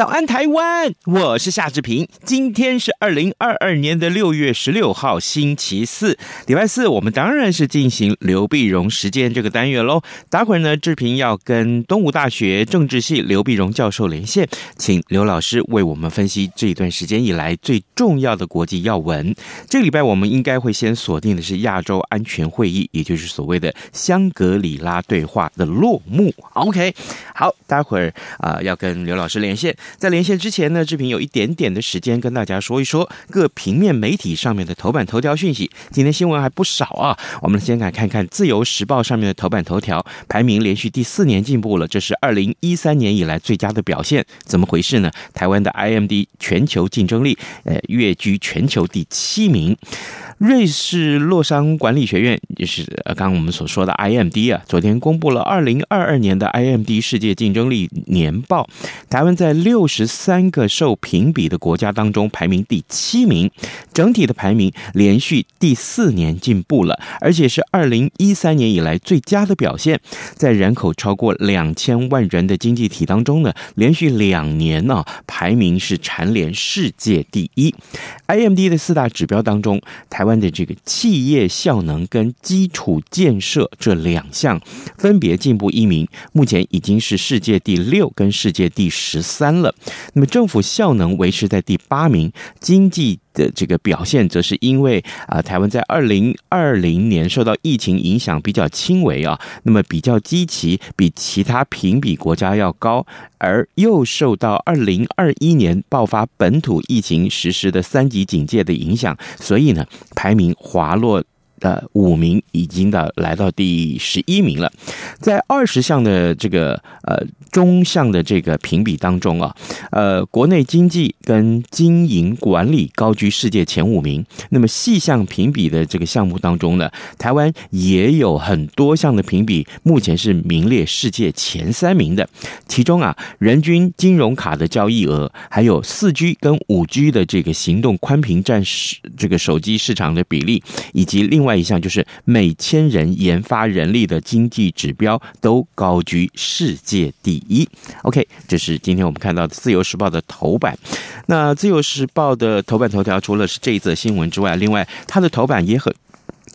早安，台湾！我是夏志平。今天是二零二二年的六月十六号，星期四，礼拜四。我们当然是进行刘碧荣时间这个单元喽。待会儿呢，志平要跟东吴大学政治系刘碧荣教授连线，请刘老师为我们分析这一段时间以来最重要的国际要闻。这个礼拜我们应该会先锁定的是亚洲安全会议，也就是所谓的香格里拉对话的落幕。OK，好，待会儿啊、要跟刘老师连线。在连线之前呢，志平有一点点的时间跟大家说一说各平面媒体上面的头版头条讯息。今天新闻还不少啊，我们先来看看《自由时报》上面的头版头条，排名连续第四年进步了，这是二零一三年以来最佳的表现。怎么回事呢？台湾的 IMD 全球竞争力，呃，跃居全球第七名。瑞士洛桑管理学院，就是刚刚我们所说的 IMD 啊，昨天公布了二零二二年的 IMD 世界竞争力年报。台湾在六十三个受评比的国家当中排名第七名，整体的排名连续第四年进步了，而且是二零一三年以来最佳的表现。在人口超过两千万人的经济体当中呢，连续两年呢、排名是蝉联世界第一。IMD 的四大指标当中，台湾。的这个企业效能跟基础建设这两项分别进步一名，目前已经是世界第六跟世界第十三了。那么政府效能维持在第八名，经济的这个表现则是因为啊，台湾在二零二零年受到疫情影响比较轻微啊，那么比较积极比其他评比国家要高，而又受到二零二一年爆发本土疫情实施的三级警戒的影响，所以呢，排名滑落。的五名已经到来到第十一名了，在二十项的这个呃中项的这个评比当中啊，呃国内经济跟经营管理高居世界前五名。那么细项评比的这个项目当中呢，台湾也有很多项的评比，目前是名列世界前三名的。其中啊，人均金融卡的交易额，还有四 G 跟五 G 的这个行动宽频占这个手机市场的比例，以及另外。另外一项就是每千人研发人力的经济指标都高居世界第一。OK，这是今天我们看到的《自由时报》的头版。那《自由时报》的头版头条除了是这一则新闻之外，另外它的头版也很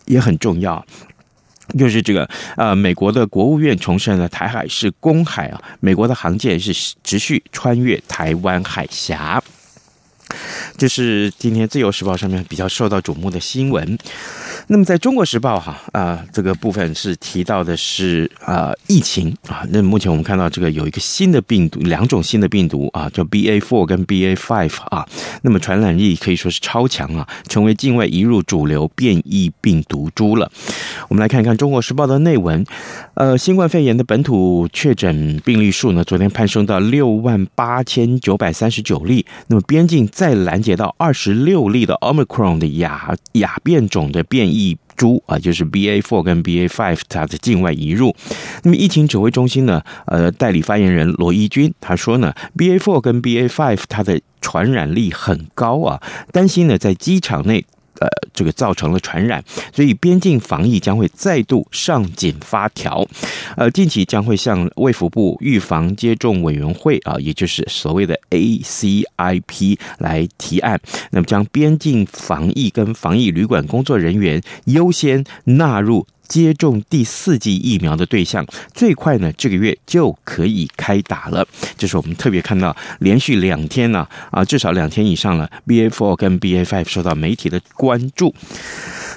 也很重要，就是这个呃，美国的国务院重申了台海是公海啊，美国的航舰是持续穿越台湾海峡。这是今天《自由时报》上面比较受到瞩目的新闻。那么在中国时报哈啊，这个部分是提到的是啊疫情啊。那目前我们看到这个有一个新的病毒，两种新的病毒啊，叫 BA four 跟 BA five 啊。那么传染力可以说是超强啊，成为境外移入主流变异病毒株了。我们来看一看中国时报的内文。呃，新冠肺炎的本土确诊病例数呢，昨天攀升到六万八千九百三十九例。那么边境再拦截到二十六例的 Omicron 的亚亚变种的变异。异株啊，就是 BA four 跟 BA five 它的境外移入。那么疫情指挥中心呢，呃，代理发言人罗一军他说呢，BA four 跟 BA five 它的传染力很高啊，担心呢在机场内。呃，这个造成了传染，所以边境防疫将会再度上紧发条。呃，近期将会向卫福部预防接种委员会啊，也就是所谓的 ACIP 来提案，那么将边境防疫跟防疫旅馆工作人员优先纳入。接种第四剂疫苗的对象，最快呢这个月就可以开打了。这是我们特别看到连续两天呢啊，至少两天以上了，BA4 跟 BA5 受到媒体的关注。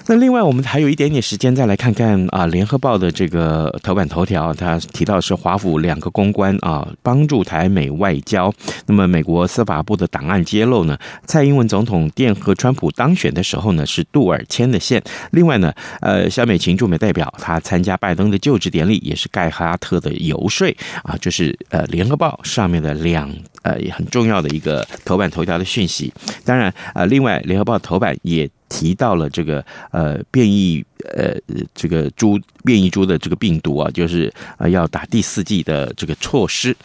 那另外，我们还有一点点时间，再来看看啊，《联合报》的这个头版头条，它提到是华府两个公关啊，帮助台美外交。那么，美国司法部的档案揭露呢，蔡英文总统电和川普当选的时候呢，是杜尔牵的线。另外呢，呃，萧美琴驻美代表他参加拜登的就职典礼，也是盖哈特的游说啊，就是呃，《联合报》上面的两呃也很重要的一个头版头条的讯息。当然，呃，另外，《联合报》头版也。提到了这个呃变异呃这个猪变异猪的这个病毒啊，就是呃要打第四剂的这个措施。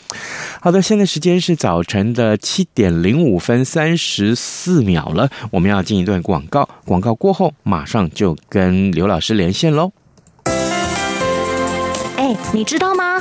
好的，现在时间是早晨的七点零五分三十四秒了，我们要进一段广告，广告过后马上就跟刘老师连线喽。哎，你知道吗？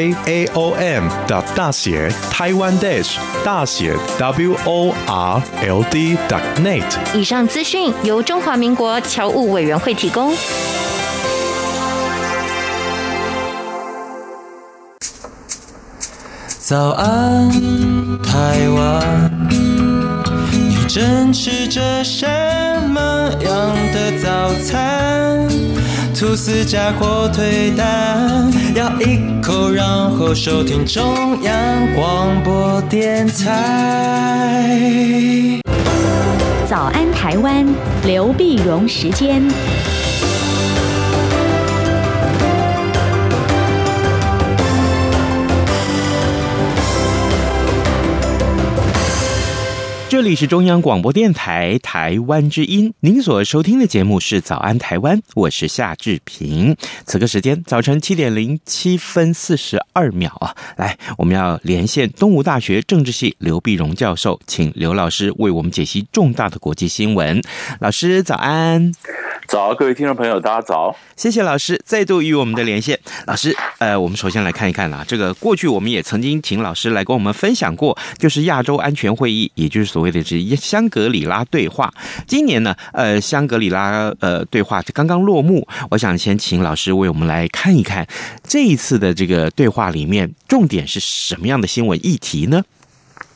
A O M 的大写台湾 dash 大写 W O R L D dot net。以上资讯由中华民国侨务委员会提供。早安，台湾，你正吃着什么样的早餐？吐司加火腿蛋，咬一口，然后收听中央广播电台。早安，台湾，刘碧荣时间。这里是中央广播电台台湾之音，您所收听的节目是《早安台湾》，我是夏志平。此刻时间早晨七点零七分四十二秒啊，来，我们要连线东吴大学政治系刘碧荣教授，请刘老师为我们解析重大的国际新闻。老师早安。早，各位听众朋友，大家早！谢谢老师再度与我们的连线。老师，呃，我们首先来看一看啊，这个过去我们也曾经请老师来跟我们分享过，就是亚洲安全会议，也就是所谓的这香格里拉对话。今年呢，呃，香格里拉呃对话刚刚落幕，我想先请老师为我们来看一看这一次的这个对话里面重点是什么样的新闻议题呢？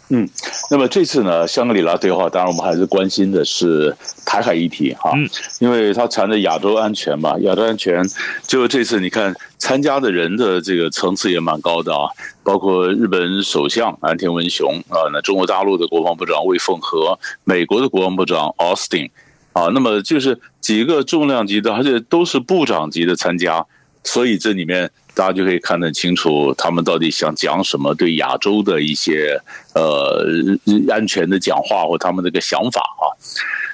嗯，那么这次呢，香格里拉对话，当然我们还是关心的是台海议题哈，因为它缠着亚洲安全嘛，亚洲安全，就这次你看参加的人的这个层次也蛮高的啊，包括日本首相安田文雄啊，那中国大陆的国防部长魏凤和，美国的国防部长 Austin 啊，那么就是几个重量级的，而且都是部长级的参加，所以这里面。大家就可以看得清楚，他们到底想讲什么，对亚洲的一些呃安全的讲话或他们这个想法啊。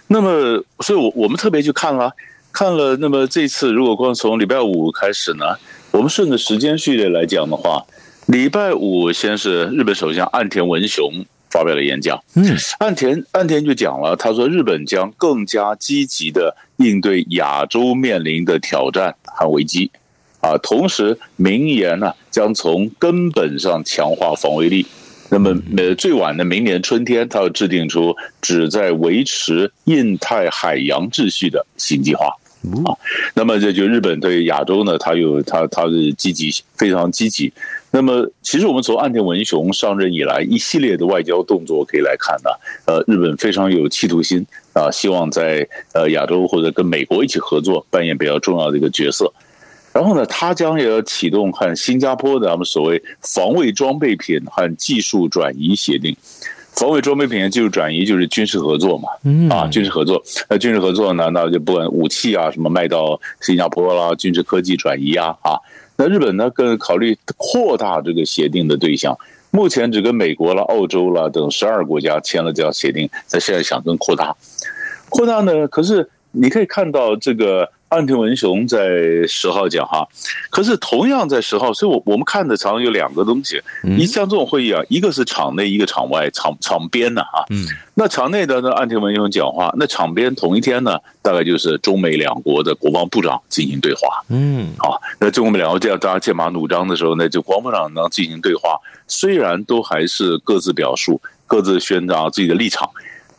那么，所以，我我们特别去看了，看了。那么这次如果光从礼拜五开始呢，我们顺着时间序列来讲的话，礼拜五先是日本首相岸田文雄发表了演讲。嗯，岸田岸田就讲了，他说日本将更加积极的应对亚洲面临的挑战和危机。啊，同时明言呢，将从根本上强化防卫力。那么，呃，最晚的明年春天，他要制定出旨在维持印太海洋秩序的新计划。啊，那么这就日本对亚洲呢，他有他他的积极，非常积极。那么，其实我们从岸田文雄上任以来，一系列的外交动作可以来看呢，呃，日本非常有企图心啊，希望在呃亚洲或者跟美国一起合作，扮演比较重要的一个角色。然后呢，他将也要启动和新加坡的咱们所谓防卫装备品和技术转移协定。防卫装备品的技术转移就是军事合作嘛，啊，军事合作，那军事合作呢，那就不管武器啊什么卖到新加坡啦，军事科技转移啊，啊，那日本呢更考虑扩大这个协定的对象，目前只跟美国了、澳洲了等十二国家签了这样协定，那现在想更扩大，扩大呢，可是你可以看到这个。岸田文雄在十号讲哈，可是同样在十号，所以我我们看的常常有两个东西，你像这种会议啊，一个是场内，一个场外，场场边的哈。嗯，那场内的呢，岸田文雄讲话，那场边同一天呢，大概就是中美两国的国防部长进行对话。嗯，好，那中美两国这样大家剑拔弩张的时候呢，就国防部长能进行对话，虽然都还是各自表述、各自宣扬自己的立场。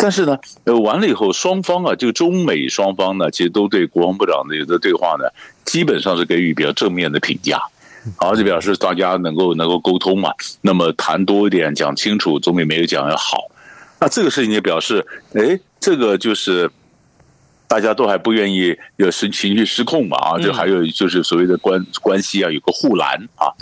但是呢，呃，完了以后，双方啊，就中美双方呢，其实都对国防部长的有的对话呢，基本上是给予比较正面的评价，好，就表示大家能够能够沟通嘛，那么谈多一点，讲清楚，总比没有讲要好。那这个事情也表示，哎，这个就是大家都还不愿意有失情绪失控嘛，啊，就还有就是所谓的关关系啊，有个护栏啊。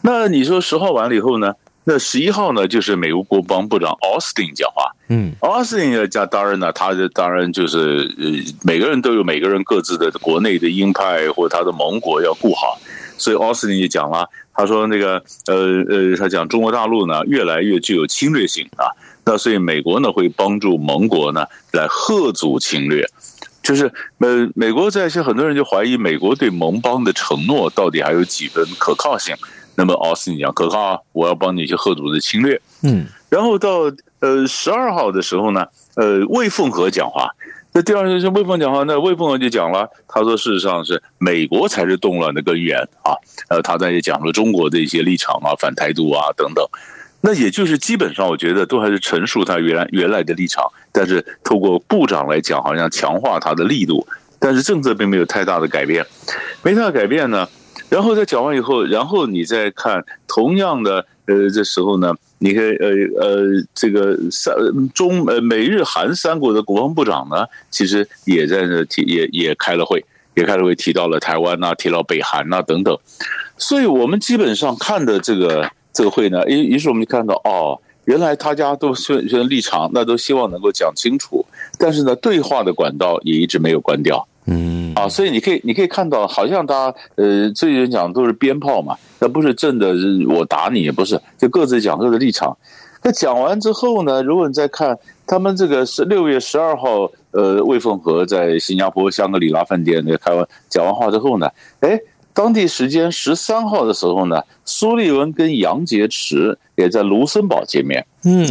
那你说十号完了以后呢？那十一号呢，就是美国国防部长奥斯汀讲话。嗯，奥斯汀的讲，当然呢，他的当然就是呃，每个人都有每个人各自的国内的鹰派或他的盟国要顾好，所以奥斯汀也讲了，他说那个呃呃，他讲中国大陆呢越来越具有侵略性啊，那所以美国呢会帮助盟国呢来遏阻侵略，就是美美国在一些很多人就怀疑美国对盟邦的承诺到底还有几分可靠性。那么奥斯汀讲可靠啊，我要帮你去吓阻的侵略。嗯，然后到呃十二号的时候呢，呃魏凤和讲话，那第二天是魏凤讲话，那魏凤和就讲了，他说事实上是美国才是动乱的根源啊，呃他在也讲了中国的一些立场啊，反台独啊等等，那也就是基本上我觉得都还是陈述他原来原来的立场，但是透过部长来讲，好像强化他的力度，但是政策并没有太大的改变，没太大改变呢。然后在讲完以后，然后你再看同样的呃这时候呢，你看呃呃这个三中呃美日韩三国的国防部长呢，其实也在那提也也开了会，也开了会提到了台湾呐、提到北韩呐、等等，所以我们基本上看的这个这个会呢，于于是我们就看到哦，原来大家都宣宣立场，那都希望能够讲清楚，但是呢，对话的管道也一直没有关掉。嗯啊，所以你可以，你可以看到，好像大家呃，这些人讲都是鞭炮嘛，那不是真的，我打你也不是，就各自讲各自立场。那讲完之后呢，如果你再看他们这个是六月十二号，呃，魏凤和在新加坡香格里拉饭店那开完讲完话之后呢，哎，当地时间十三号的时候呢，苏利文跟杨洁篪也在卢森堡见面。嗯。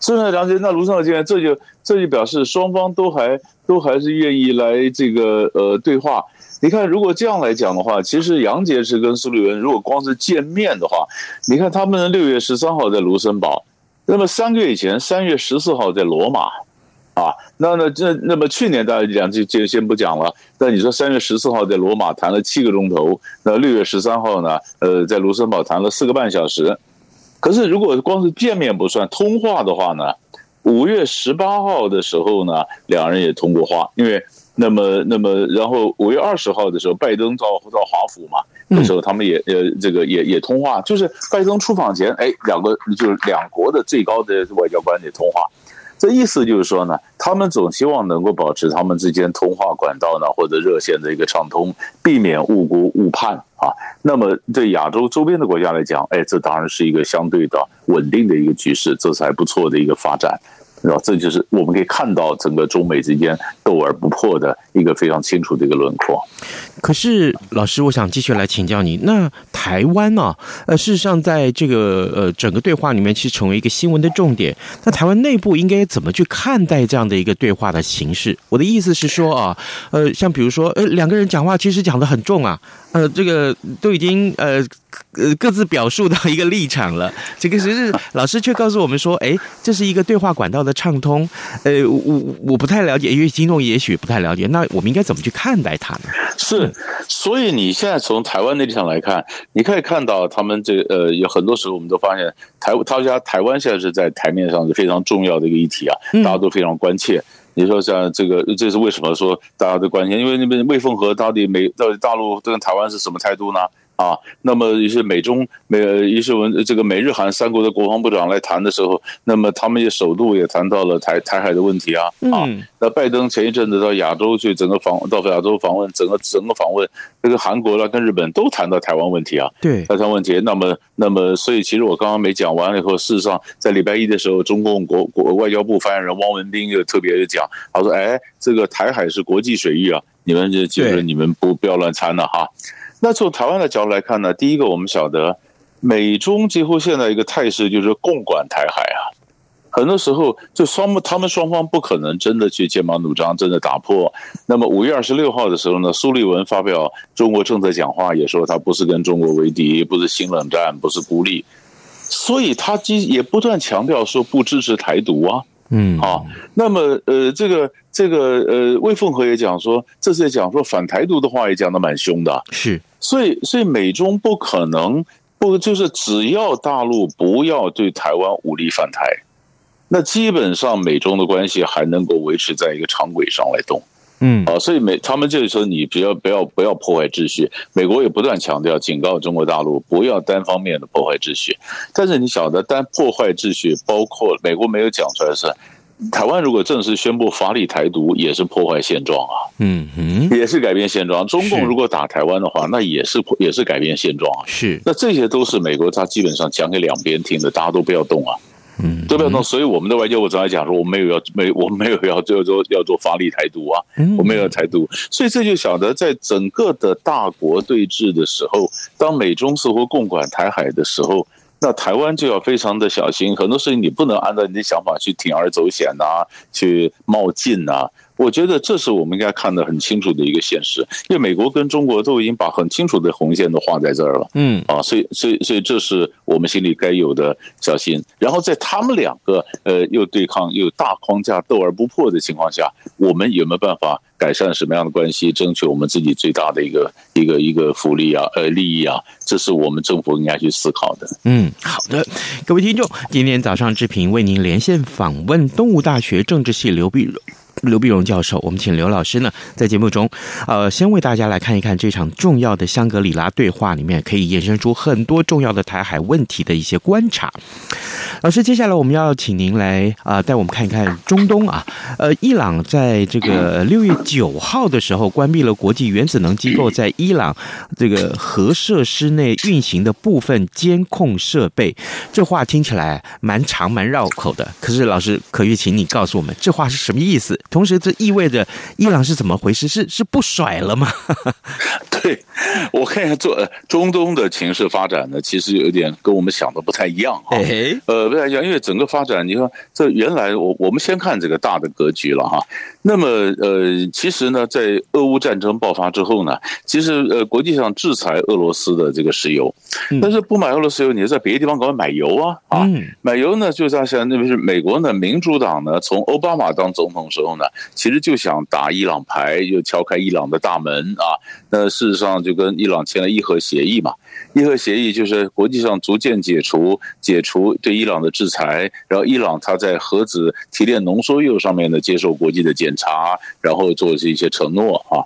现在了解，那卢森堡见面，这就这就表示双方都还都还是愿意来这个呃对话。你看，如果这样来讲的话，其实杨洁篪跟苏利文如果光是见面的话，你看他们六月十三号在卢森堡，那么三个月以前三月十四号在罗马，啊，那那那那么去年大家讲就就先不讲了。那你说三月十四号在罗马谈了七个钟头，那六月十三号呢？呃，在卢森堡谈了四个半小时。可是，如果光是见面不算通话的话呢？五月十八号的时候呢，两人也通过话。因为那么那么，然后五月二十号的时候，拜登到到华府嘛，那时候他们也呃这个也也通话。就是拜登出访前，哎，两个就是两国的最高的外交官也通话。这意思就是说呢，他们总希望能够保持他们之间通话管道呢，或者热线的一个畅通，避免误估误判啊。那么对亚洲周边的国家来讲，哎，这当然是一个相对的稳定的一个局势，这是还不错的一个发展。然后这就是我们可以看到整个中美之间斗而不破的一个非常清楚的一个轮廓。可是，老师，我想继续来请教你。那台湾呢？呃，事实上，在这个呃整个对话里面，其实成为一个新闻的重点。那台湾内部应该怎么去看待这样的一个对话的形式？我的意思是说啊，呃，像比如说，呃，两个人讲话其实讲得很重啊，呃，这个都已经呃。呃，各自表述到一个立场了。这个是老师却告诉我们说，哎，这是一个对话管道的畅通。呃，我我不太了解，因为听众也许不太了解。那我们应该怎么去看待它呢？是，所以你现在从台湾的立场来看，你可以看到他们这呃，有很多时候我们都发现台他家台湾现在是在台面上是非常重要的一个议题啊，大家都非常关切。你说像这个，这是为什么说大家都关心？因为那边魏凤和到底美到底大陆跟台湾是什么态度呢？啊，那么一些美中美一些文这个美日韩三国的国防部长来谈的时候，那么他们也首度也谈到了台台海的问题啊啊。那拜登前一阵子到亚洲去，整个访到亚洲访问，整个整个访问这个韩国啦跟日本都谈到台湾问题啊。对，台湾问题。那么那么，所以其实我刚刚没讲完了以后，事实上在礼拜一的时候，中共国国外交部发言人汪文斌又特别的讲，他说：“哎，这个台海是国际水域啊，你们就记住你们不不要乱参了哈。”那从台湾的角度来看呢，第一个我们晓得，美中几乎现在一个态势就是共管台海啊，很多时候就双他们双方不可能真的去剑拔弩张，真的打破。那么五月二十六号的时候呢，苏利文发表中国政策讲话，也说他不是跟中国为敌，不是新冷战，不是孤立，所以他也不断强调说不支持台独啊。嗯，好，那么呃，这个这个呃，魏凤和也讲说，这次也讲说反台独的话也讲的蛮凶的，是，所以所以美中不可能不就是只要大陆不要对台湾武力反台，那基本上美中的关系还能够维持在一个常轨上来动。嗯，啊，所以美他们就是说，你不要不要不要破坏秩序。美国也不断强调，警告中国大陆不要单方面的破坏秩序。但是你晓得，单破坏秩序，包括美国没有讲出来是，台湾如果正式宣布法理台独，也是破坏现状啊。嗯嗯，也是改变现状。中共如果打台湾的话，那也是也是改变现状啊。是，那这些都是美国他基本上讲给两边听的，大家都不要动啊。嗯，对不对？所以我们的外交部长来讲说，我没有要没，我没有要就说要做发力台独啊，我没有要台独，所以这就晓得，在整个的大国对峙的时候，当美中似乎共管台海的时候，那台湾就要非常的小心，很多事情你不能按照你的想法去铤而走险呐，去冒进呐。我觉得这是我们应该看得很清楚的一个现实，因为美国跟中国都已经把很清楚的红线都画在这儿了，嗯啊，所以所以所以这是我们心里该有的小心。然后在他们两个呃又对抗又大框架斗而不破的情况下，我们有没有办法改善什么样的关系，争取我们自己最大的一个一个一个福利啊呃利益啊？这是我们政府应该去思考的。嗯，好的，各位听众，今天早上志平为您连线访问东吴大学政治系刘碧荣。刘碧荣教授，我们请刘老师呢，在节目中，呃，先为大家来看一看这场重要的香格里拉对话里面，可以衍生出很多重要的台海问题的一些观察。老师，接下来我们要请您来啊，带我们看一看中东啊，呃，伊朗在这个六月九号的时候关闭了国际原子能机构在伊朗这个核设施内运行的部分监控设备。这话听起来蛮长蛮绕口的，可是老师，可以请你告诉我们，这话是什么意思？同时，这意味着伊朗是怎么回事？是是不甩了吗？对，我看一下中中东的情势发展呢，其实有点跟我们想的不太一样哈。呃，不太一样，因为整个发展，你看这原来我我们先看这个大的格局了哈。那么呃，其实呢，在俄乌战争爆发之后呢，其实呃，国际上制裁俄罗斯的这个石油，但是不买俄罗斯油，你在别的地方搞买油啊啊，买油呢，就像像那边是美国呢，民主党呢，从奥巴马当总统的时候其实就想打伊朗牌，就敲开伊朗的大门啊。那事实上就跟伊朗签了伊核协议嘛。伊核协议就是国际上逐渐解除解除对伊朗的制裁，然后伊朗它在核子提炼浓缩铀上面呢，接受国际的检查，然后做这些承诺啊。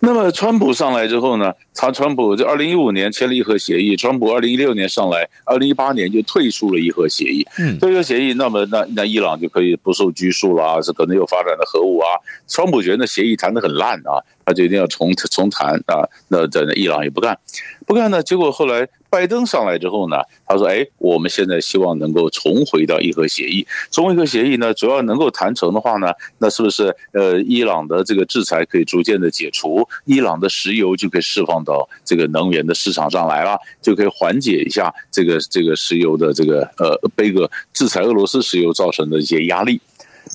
那么川普上来之后呢，他川普在二零一五年签了伊核协议，川普二零一六年上来，二零一八年就退出了伊核协议。嗯，退出协议，那么那那伊朗就可以不受拘束啦，是可能有发展的核武啊。川普觉得那协议谈得很烂啊，他就一定要重重谈啊。那在那伊朗也不干，不干呢，结果后来。拜登上来之后呢，他说：“哎，我们现在希望能够重回到伊核协议。重回伊核协议呢，主要能够谈成的话呢，那是不是呃，伊朗的这个制裁可以逐渐的解除，伊朗的石油就可以释放到这个能源的市场上来了，就可以缓解一下这个这个石油的这个呃，背个制裁俄罗斯石油造成的一些压力。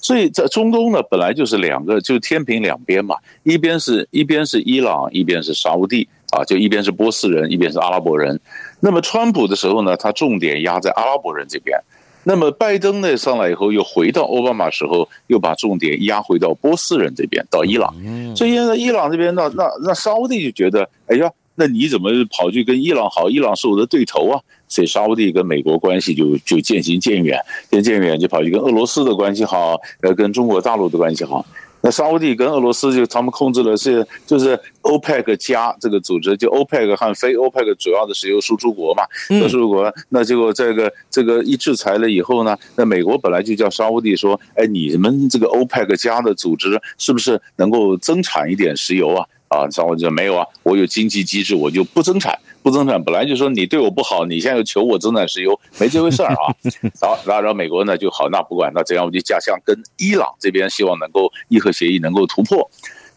所以在中东呢，本来就是两个，就天平两边嘛，一边是一边是伊朗，一边是沙乌地。”啊，就一边是波斯人，一边是阿拉伯人。那么川普的时候呢，他重点压在阿拉伯人这边。那么拜登呢上来以后，又回到奥巴马时候，又把重点压回到波斯人这边，到伊朗。所以现在伊朗这边，那那那沙乌地就觉得，哎呀，那你怎么跑去跟伊朗好？伊朗是我的对头啊！所以沙乌地跟美国关系就就渐行渐远，渐渐远就跑去跟俄罗斯的关系好，呃，跟中国大陆的关系好。那沙乌地跟俄罗斯就他们控制的是就是欧佩克加这个组织，就欧佩克和非欧佩克主要的石油输出国嘛，输出国。那结果这个这个一制裁了以后呢，那美国本来就叫沙乌地说，哎，你们这个欧佩克加的组织是不是能够增产一点石油啊？啊，沙乌地说没有啊，我有经济机制，我就不增产。不增产，本来就说你对我不好，你现在又求我增产石油，没这回事儿啊。好，然后美国呢就好，那不管，那怎样我就加强跟伊朗这边，希望能够伊核协议能够突破。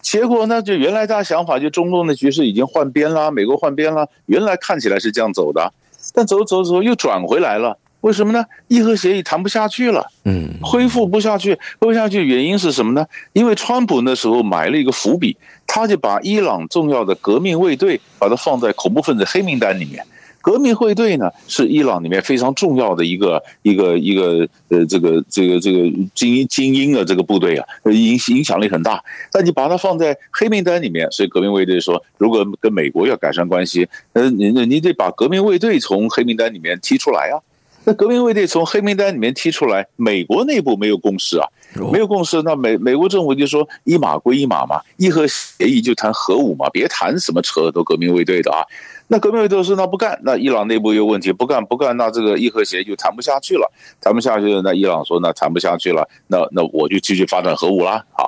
结果呢，就原来大家想法，就中东的局势已经换边了，美国换边了，原来看起来是这样走的，但走走走又转回来了。为什么呢？伊核协议谈不下去了，嗯，恢复不下去，恢复不下去原因是什么呢？因为川普那时候埋了一个伏笔，他就把伊朗重要的革命卫队把它放在恐怖分子黑名单里面。革命卫队呢是伊朗里面非常重要的一个一个一个呃这个这个这个精英精英的这个部队啊，影影响力很大。但你把它放在黑名单里面，所以革命卫队说，如果跟美国要改善关系，呃，你你得把革命卫队从黑名单里面踢出来啊。那革命卫队从黑名单里面踢出来，美国内部没有共识啊，没有共识。那美美国政府就说一码归一码嘛，伊核协议就谈核武嘛，别谈什么扯都革命卫队的啊。那革命卫队说那不干，那伊朗内部有问题，不干不干，那这个伊核协议就谈不下去了，谈不下去了。那伊朗说那谈不下去了，那那我就继续发展核武啦啊。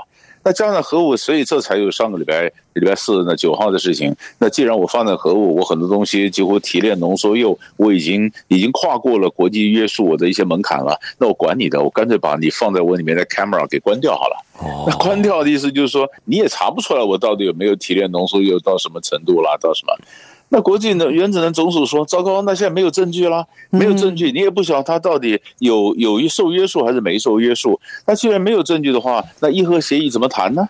那加上核武，所以这才有上个礼拜礼拜四那九号的事情。那既然我放在核武，我很多东西几乎提炼浓缩铀，我已经已经跨过了国际约束我的一些门槛了。那我管你的，我干脆把你放在我里面的 camera 给关掉好了。那关掉的意思就是说，你也查不出来我到底有没有提炼浓缩铀到什么程度啦，到什么。那国际的原子能总署说：“糟糕，那现在没有证据了，没有证据，你也不晓得他到底有有一受约束还是没受约束。那既然没有证据的话，那伊核协议怎么谈呢？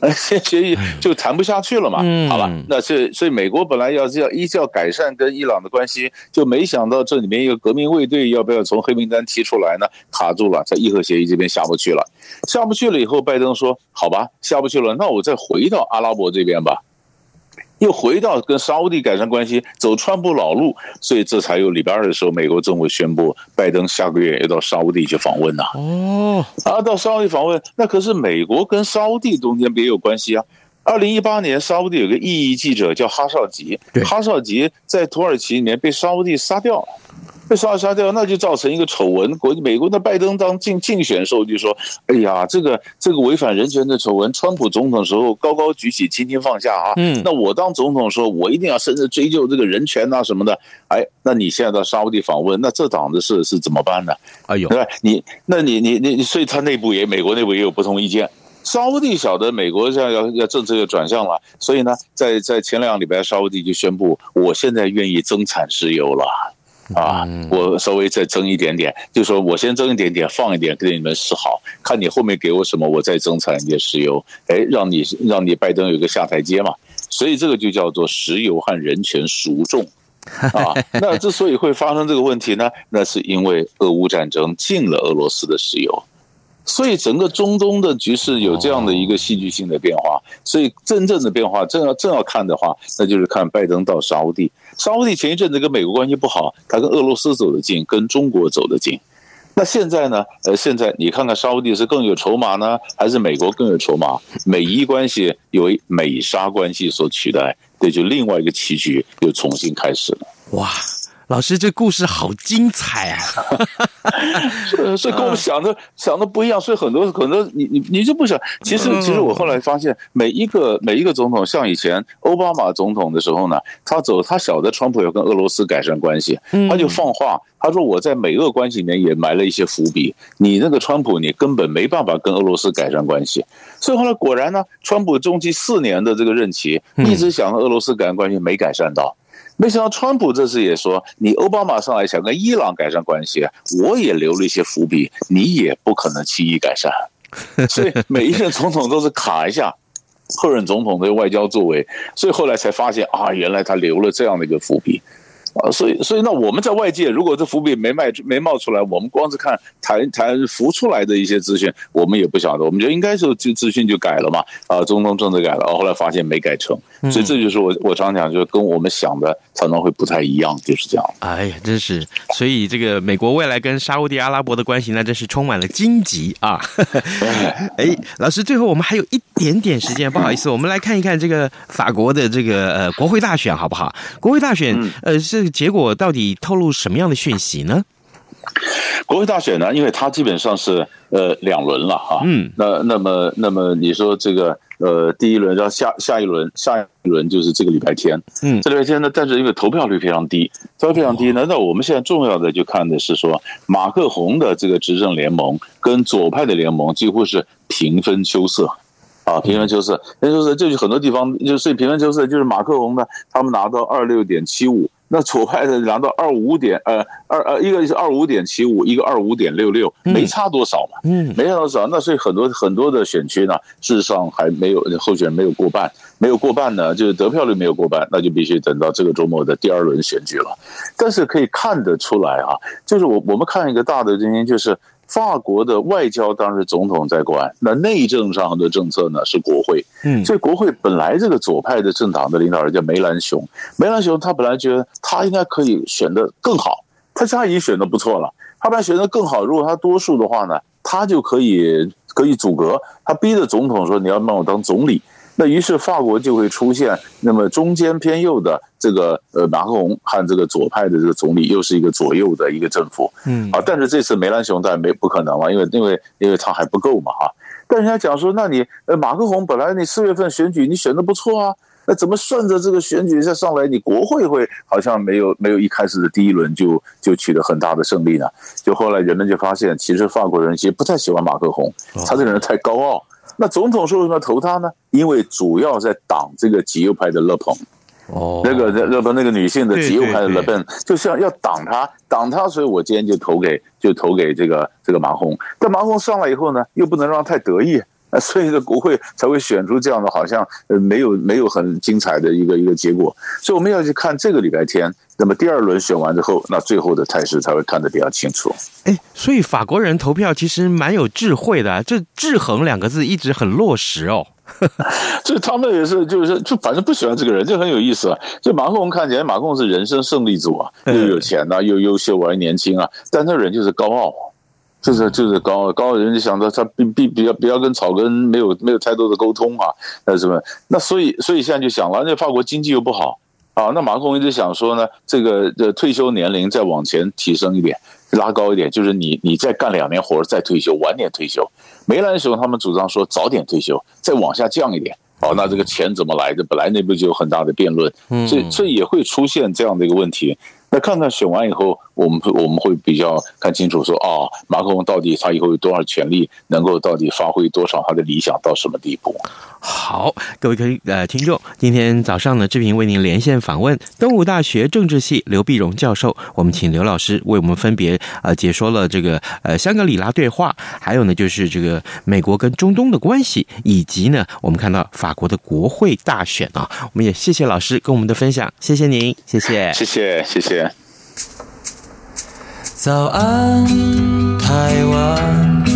哎，协议就谈不下去了嘛。好吧，那是所以美国本来要是要依照改善跟伊朗的关系，就没想到这里面一个革命卫队要不要从黑名单提出来呢？卡住了，在伊核协议这边下不去了，下不去了以后，拜登说：好吧，下不去了，那我再回到阿拉伯这边吧。”又回到跟沙乌地改善关系，走川普老路，所以这才有礼拜二的时候，美国政府宣布，拜登下个月要到沙乌地去访问呐。哦，啊，到沙乌地访问，那可是美国跟沙乌地中间别有关系啊。二零一八年，沙乌地有个异议记者叫哈绍吉，哈绍吉在土耳其里面被沙乌地杀掉了。被杀杀掉，那就造成一个丑闻。国美国的拜登当竞竞选时候就说：“哎呀，这个这个违反人权的丑闻，川普总统时候高高举起，轻轻放下啊。嗯，那我当总统时候，我一定要深入追究这个人权啊什么的。哎，那你现在到沙乌地访问，那这档子事是怎么办呢？哎呦，对吧？你那你你你，所以他内部也美国内部也有不同意见。沙乌地晓得美国现在要要政策要转向了，所以呢，在在前两个礼拜，沙乌地就宣布，我现在愿意增产石油了。”啊，我稍微再增一点点，就说我先增一点点，放一点给你们示好，看你后面给我什么，我再增产一点石油，哎，让你让你拜登有个下台阶嘛，所以这个就叫做石油和人权孰重 啊。那之所以会发生这个问题呢，那是因为俄乌战争禁了俄罗斯的石油。所以整个中东的局势有这样的一个戏剧性的变化，所以真正的变化正要正要看的话，那就是看拜登到沙乌地。沙乌地前一阵子跟美国关系不好，他跟俄罗斯走得近，跟中国走得近。那现在呢？呃，现在你看看沙乌地是更有筹码呢，还是美国更有筹码？美伊关系由美沙关系所取代，这就另外一个棋局又重新开始了。哇！老师，这故事好精彩啊！所以跟我们想的想的不一样，所以很多很多你你你就不想。其实其实我后来发现，每一个每一个总统，像以前奥巴马总统的时候呢，他走他晓得川普要跟俄罗斯改善关系，他就放话，他说我在美俄关系里面也埋了一些伏笔。你那个川普，你根本没办法跟俄罗斯改善关系。所以后来果然呢，川普中期四年的这个任期，一直想和俄罗斯改善关系，没改善到。没想到川普这次也说，你奥巴马上来想跟伊朗改善关系，我也留了一些伏笔，你也不可能轻易改善。所以每一任总统都是卡一下后任总统的外交作为，所以后来才发现啊，原来他留了这样的一个伏笔。啊，所以所以那我们在外界，如果这伏笔没卖没冒出来，我们光是看台台浮出来的一些资讯，我们也不晓得。我们就应该是就资讯就改了嘛，啊，中东政策改了，后来发现没改成，所以这就是我我常讲，就是跟我们想的可能会不太一样，就是这样。哎呀，真是，所以这个美国未来跟沙乌地阿拉伯的关系，那真是充满了荆棘啊。哎，老师，最后我们还有一点点时间，不好意思，我们来看一看这个法国的这个呃国会大选好不好？国会大选呃是。结果到底透露什么样的讯息呢？国会大选呢，因为它基本上是呃两轮了哈，嗯，那那么那么你说这个呃第一轮到下下一轮下一轮就是这个礼拜天，嗯，这礼拜天呢，但是因为投票率非常低，投票非常低，难道我们现在重要的就看的是说马克宏的这个执政联盟跟左派的联盟几乎是平分秋色。啊，平分秋色，那就是就是很多地方就是平分秋色，就是马克宏呢，他们拿到二六点七五。那左派的拿到二五点呃二呃一个是二五点七五，一个二五点六六，没差多少嘛，嗯，没差多少。那所以很多很多的选区呢，事实上还没有候选人没有过半，没有过半呢，就是得票率没有过半，那就必须等到这个周末的第二轮选举了。但是可以看得出来啊，就是我我们看一个大的原因就是。法国的外交当然是总统在管，那内政上的政策呢是国会。嗯，所以国会本来这个左派的政党的领导人叫梅兰雄，梅兰雄他本来觉得他应该可以选得更好，他现在已经选得不错了，他本来选得更好，如果他多数的话呢，他就可以可以阻隔，他逼着总统说，你要让我当总理。那于是法国就会出现那么中间偏右的这个呃马克龙和这个左派的这个总理又是一个左右的一个政府，嗯啊，但是这次梅兰雄当然没不可能了，因为因为因为他还不够嘛哈。但人家讲说，那你呃马克龙本来你四月份选举你选的不错啊，那怎么顺着这个选举再上来，你国会会好像没有没有一开始的第一轮就就取得很大的胜利呢？就后来人们就发现，其实法国人其实不太喜欢马克宏，他这个人太高傲。那总统说为什么要投他呢？因为主要在挡这个极右派的勒庞，哦，那个勒庞那个女性的极右派的勒庞，就像要挡他，挡他，所以我今天就投给就投给这个这个马洪。但马洪上来以后呢，又不能让他太得意。所以，呢国会才会选出这样的，好像呃没有没有很精彩的一个一个结果。所以我们要去看这个礼拜天，那么第二轮选完之后，那最后的态势才会看得比较清楚。哎，所以法国人投票其实蛮有智慧的，这“制衡”两个字一直很落实哦。这他们也是，就是就反正不喜欢这个人，就很有意思啊。就马克龙看起来，马克龙是人生胜利组啊，又有钱啊，又优秀啊，又年轻啊，但这人就是高傲。就是就是高高人就想着他比比比较比较跟草根没有没有太多的沟通啊，那什么？那所以所以现在就想了，那法国经济又不好啊，那马克龙一直想说呢，这个这退休年龄再往前提升一点，拉高一点，就是你你再干两年活再退休，晚点退休。梅兰雄他们主张说早点退休，再往下降一点。哦，那这个钱怎么来的？本来内部就有很大的辩论，所以所以也会出现这样的一个问题。看看选完以后，我们我们会比较看清楚说，啊，马克龙到底他以后有多少权力，能够到底发挥多少他的理想到什么地步？好，各位可以呃听众，今天早上呢，志平为您连线访问东吴大学政治系刘碧荣教授，我们请刘老师为我们分别呃解说了这个呃香格里拉对话，还有呢就是这个美国跟中东的关系，以及呢我们看到法国的国会大选啊，我们也谢谢老师跟我们的分享，谢谢您，谢谢，谢谢，谢谢。早安，台湾。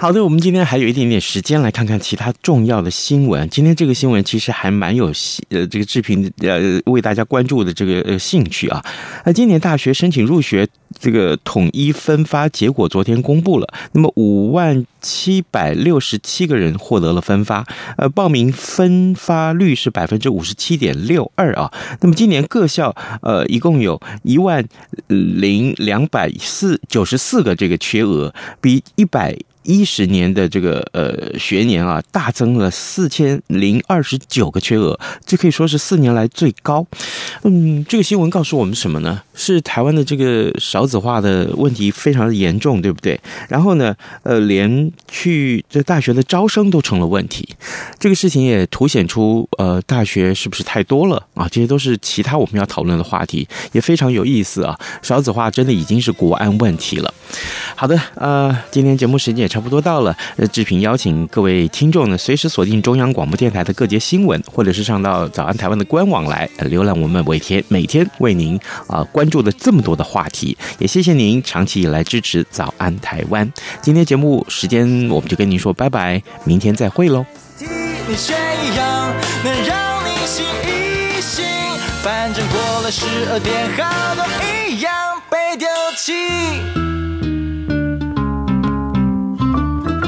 好的，我们今天还有一点点时间，来看看其他重要的新闻。今天这个新闻其实还蛮有呃，这个志平呃为大家关注的这个呃兴趣啊。那今年大学申请入学这个统一分发结果昨天公布了，那么五万七百六十七个人获得了分发，呃，报名分发率是百分之五十七点六二啊。那么今年各校呃一共有一万零两百四九十四个这个缺额，比一百一十年的这个呃学年啊，大增了四千零二十九个缺额，这可以说是四年来最高。嗯，这个新闻告诉我们什么呢？是台湾的这个少子化的问题非常的严重，对不对？然后呢，呃，连去这大学的招生都成了问题。这个事情也凸显出呃，大学是不是太多了啊？这些都是其他我们要讨论的话题，也非常有意思啊。少子化真的已经是国安问题了。好的，呃，今天节目时间差不多到了。呃，志平邀请各位听众呢，随时锁定中央广播电台的各节新闻，或者是上到早安台湾的官网来浏览我们每天每天为您啊、关注的这么多的话题。也谢谢您长期以来支持早安台湾。今天节目时间我们就跟您说拜拜，明天再会喽。反正过了十二点，好多一样被丢弃。